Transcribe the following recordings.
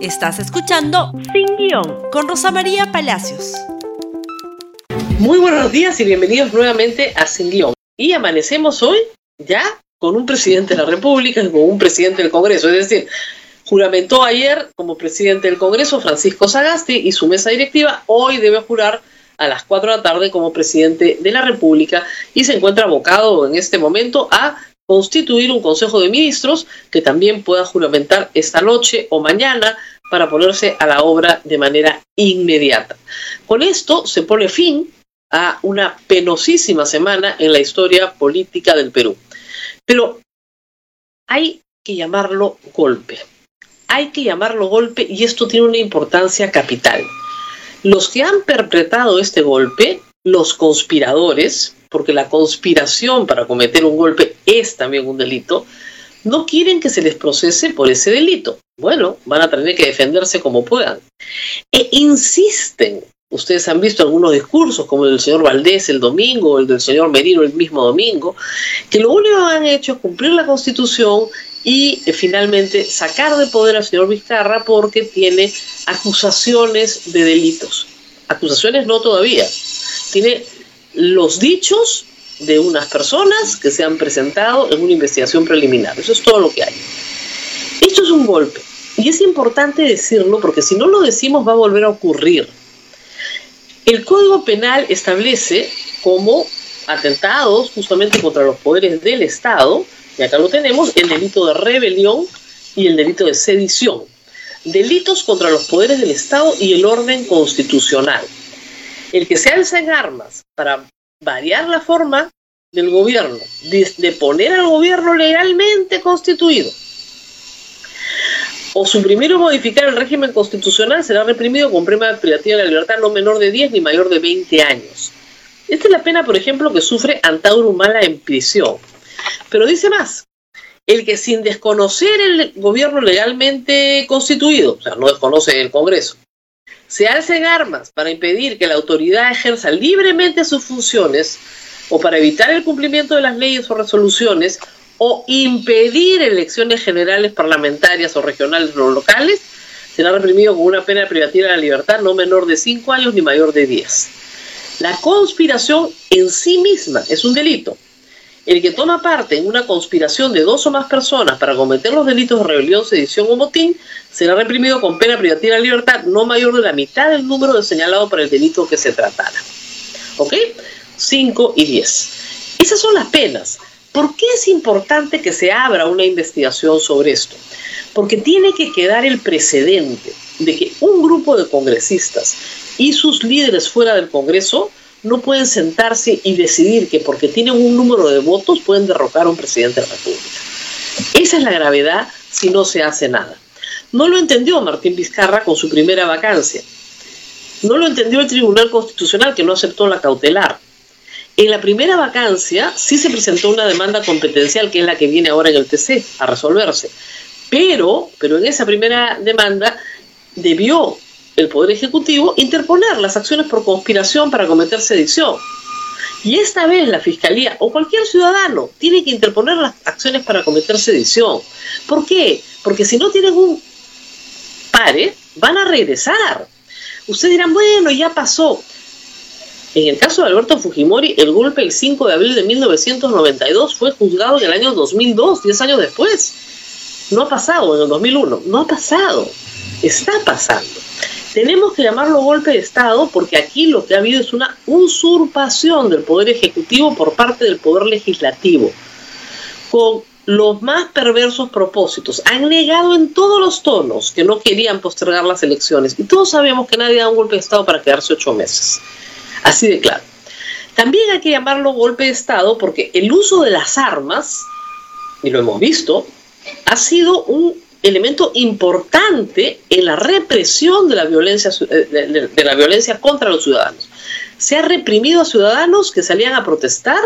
Estás escuchando Sin Guión con Rosa María Palacios. Muy buenos días y bienvenidos nuevamente a Sin Guión. Y amanecemos hoy ya con un presidente de la República con un presidente del Congreso. Es decir, juramentó ayer como presidente del Congreso Francisco Sagasti y su mesa directiva. Hoy debe jurar a las 4 de la tarde como presidente de la República y se encuentra abocado en este momento a constituir un Consejo de Ministros que también pueda juramentar esta noche o mañana para ponerse a la obra de manera inmediata. Con esto se pone fin a una penosísima semana en la historia política del Perú. Pero hay que llamarlo golpe. Hay que llamarlo golpe y esto tiene una importancia capital. Los que han perpetrado este golpe, los conspiradores, porque la conspiración para cometer un golpe es también un delito, no quieren que se les procese por ese delito. Bueno, van a tener que defenderse como puedan. E insisten, ustedes han visto algunos discursos, como el del señor Valdés el domingo, o el del señor Merino el mismo domingo, que lo único que han hecho es cumplir la constitución y eh, finalmente sacar de poder al señor Vizcarra porque tiene acusaciones de delitos. Acusaciones no todavía. Tiene los dichos de unas personas que se han presentado en una investigación preliminar. Eso es todo lo que hay. Esto es un golpe. Y es importante decirlo porque si no lo decimos va a volver a ocurrir. El Código Penal establece como atentados justamente contra los poderes del Estado, y acá lo tenemos, el delito de rebelión y el delito de sedición. Delitos contra los poderes del Estado y el orden constitucional. El que se alza en armas para variar la forma del gobierno, de, poner al gobierno legalmente constituido, o suprimir o modificar el régimen constitucional será reprimido con pena privativa de la libertad no menor de 10 ni mayor de 20 años. Esta es la pena, por ejemplo, que sufre Antauro Humala en prisión. Pero dice más, el que sin desconocer el gobierno legalmente constituido, o sea, no desconoce el Congreso, se alcen armas para impedir que la autoridad ejerza libremente sus funciones o para evitar el cumplimiento de las leyes o resoluciones o impedir elecciones generales parlamentarias o regionales o locales, será reprimido con una pena privativa de la libertad no menor de 5 años ni mayor de 10. La conspiración en sí misma es un delito el que toma parte en una conspiración de dos o más personas para cometer los delitos de rebelión, sedición o motín será reprimido con pena privativa de libertad no mayor de la mitad del número señalado para el delito que se tratara. ¿Ok? 5 y 10. Esas son las penas. ¿Por qué es importante que se abra una investigación sobre esto? Porque tiene que quedar el precedente de que un grupo de congresistas y sus líderes fuera del Congreso no pueden sentarse y decidir que porque tienen un número de votos pueden derrocar a un presidente de la República. Esa es la gravedad si no se hace nada. No lo entendió Martín Vizcarra con su primera vacancia. No lo entendió el Tribunal Constitucional que no aceptó la cautelar. En la primera vacancia sí se presentó una demanda competencial que es la que viene ahora en el TC a resolverse. Pero, pero en esa primera demanda debió el Poder Ejecutivo interponer las acciones por conspiración para cometer sedición. Y esta vez la Fiscalía o cualquier ciudadano tiene que interponer las acciones para cometer sedición. ¿Por qué? Porque si no tienen un pare, van a regresar. Ustedes dirán, bueno, ya pasó. En el caso de Alberto Fujimori, el golpe el 5 de abril de 1992 fue juzgado en el año 2002, 10 años después. No ha pasado en el 2001, no ha pasado, está pasando. Tenemos que llamarlo golpe de Estado porque aquí lo que ha habido es una usurpación del Poder Ejecutivo por parte del Poder Legislativo, con los más perversos propósitos. Han negado en todos los tonos que no querían postergar las elecciones y todos sabemos que nadie da un golpe de Estado para quedarse ocho meses. Así de claro. También hay que llamarlo golpe de Estado porque el uso de las armas, y lo hemos visto, ha sido un elemento importante en la represión de la violencia, eh, de, la violencia contra los ciudadanos. Se ha reprimido a ciudadanos que salían a protestar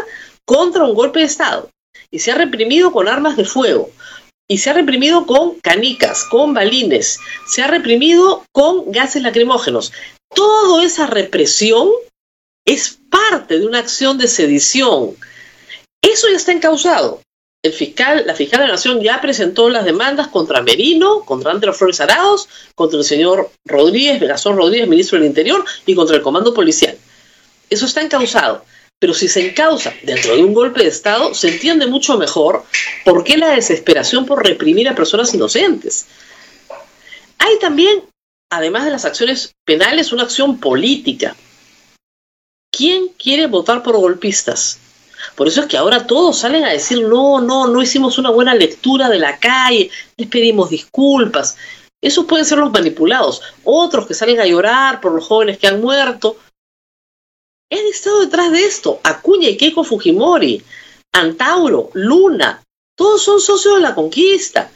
contra un golpe de Estado y se ha reprimido con armas de fuego y se ha reprimido con canicas, con balines, se ha reprimido con gases lacrimógenos. Toda esa represión es parte de una acción de sedición. Eso ya está encausado. El fiscal, la fiscal de la Nación ya presentó las demandas contra Merino, contra Andrés Flores Arados, contra el señor Rodríguez, Vegasón Rodríguez, ministro del Interior, y contra el comando policial. Eso está encausado. Pero si se encausa dentro de un golpe de Estado, se entiende mucho mejor por qué la desesperación por reprimir a personas inocentes. Hay también, además de las acciones penales, una acción política. ¿Quién quiere votar por golpistas? Por eso es que ahora todos salen a decir, no, no, no hicimos una buena lectura de la calle, les pedimos disculpas. Esos pueden ser los manipulados. Otros que salen a llorar por los jóvenes que han muerto. Han estado detrás de esto. Acuña y Keiko Fujimori, Antauro, Luna, todos son socios de la conquista.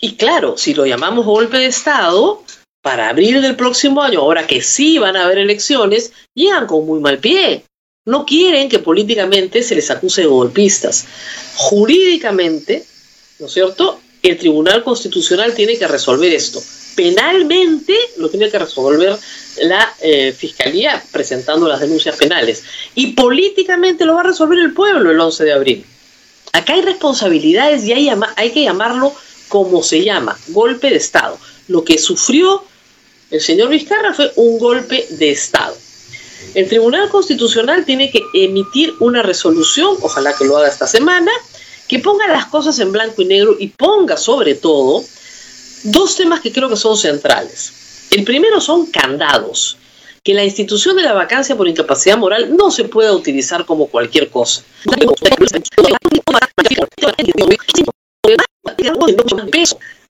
Y claro, si lo llamamos golpe de Estado, para abril del próximo año, ahora que sí van a haber elecciones, llegan con muy mal pie. No quieren que políticamente se les acuse de golpistas. Jurídicamente, ¿no es cierto? El Tribunal Constitucional tiene que resolver esto. Penalmente lo tiene que resolver la eh, Fiscalía presentando las denuncias penales. Y políticamente lo va a resolver el pueblo el 11 de abril. Acá hay responsabilidades y hay, hay que llamarlo como se llama, golpe de Estado. Lo que sufrió el señor Vizcarra fue un golpe de Estado. El Tribunal Constitucional tiene que emitir una resolución, ojalá que lo haga esta semana, que ponga las cosas en blanco y negro y ponga sobre todo dos temas que creo que son centrales. El primero son candados, que la institución de la vacancia por incapacidad moral no se pueda utilizar como cualquier cosa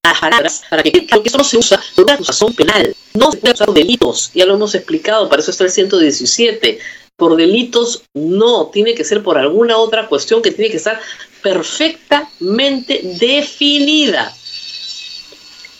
para que porque eso no se usa por una acusación penal, no se puede usar delitos, ya lo hemos explicado, para eso está el 117. Por delitos no, tiene que ser por alguna otra cuestión que tiene que estar perfectamente definida.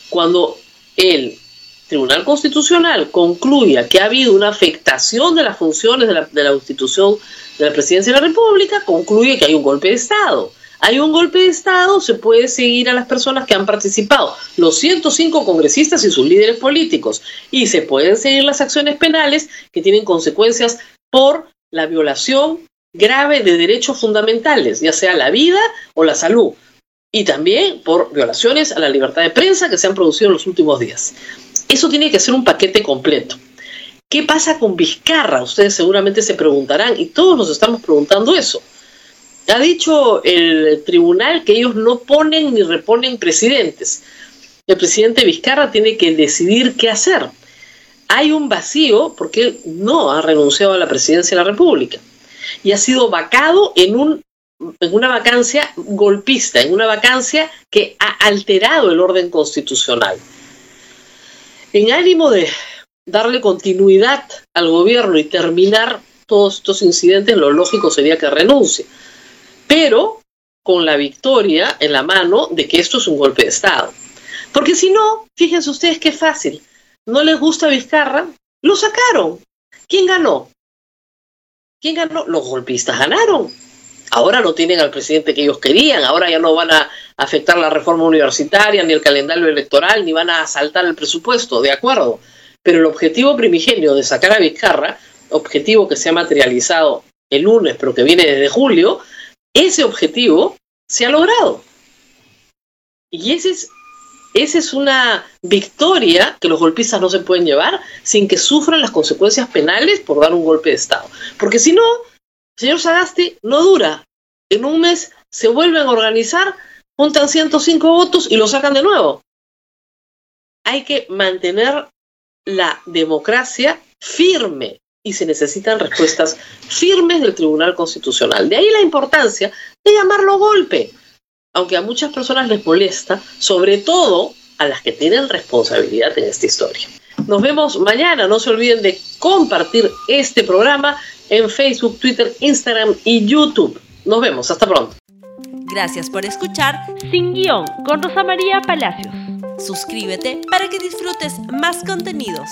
Cuando el Tribunal Constitucional concluya que ha habido una afectación de las funciones de la, de la institución de la Presidencia de la República, concluye que hay un golpe de Estado hay un golpe de Estado, se puede seguir a las personas que han participado, los 105 congresistas y sus líderes políticos, y se pueden seguir las acciones penales que tienen consecuencias por la violación grave de derechos fundamentales, ya sea la vida o la salud, y también por violaciones a la libertad de prensa que se han producido en los últimos días. Eso tiene que ser un paquete completo. ¿Qué pasa con Vizcarra? Ustedes seguramente se preguntarán, y todos nos estamos preguntando eso. Ha dicho el tribunal que ellos no ponen ni reponen presidentes. El presidente Vizcarra tiene que decidir qué hacer. Hay un vacío porque no ha renunciado a la presidencia de la República y ha sido vacado en una vacancia golpista, en una vacancia que ha alterado el orden constitucional. En ánimo de darle continuidad al gobierno y terminar todos estos incidentes, lo lógico sería que renuncie pero con la victoria en la mano de que esto es un golpe de Estado. Porque si no, fíjense ustedes qué fácil, no les gusta Vizcarra, lo sacaron. ¿Quién ganó? ¿Quién ganó? Los golpistas ganaron. Ahora no tienen al presidente que ellos querían, ahora ya no van a afectar la reforma universitaria, ni el calendario electoral, ni van a asaltar el presupuesto, de acuerdo. Pero el objetivo primigenio de sacar a Vizcarra, objetivo que se ha materializado el lunes, pero que viene desde julio, ese objetivo se ha logrado. Y es, esa es una victoria que los golpistas no se pueden llevar sin que sufran las consecuencias penales por dar un golpe de Estado. Porque si no, señor Sagasti, no dura. En un mes se vuelven a organizar, juntan 105 votos y lo sacan de nuevo. Hay que mantener la democracia firme y se necesitan respuestas firmes del Tribunal Constitucional. De ahí la importancia de llamarlo golpe, aunque a muchas personas les molesta, sobre todo a las que tienen responsabilidad en esta historia. Nos vemos mañana, no se olviden de compartir este programa en Facebook, Twitter, Instagram y YouTube. Nos vemos, hasta pronto. Gracias por escuchar Sin Guión con Rosa María Palacios. Suscríbete para que disfrutes más contenidos.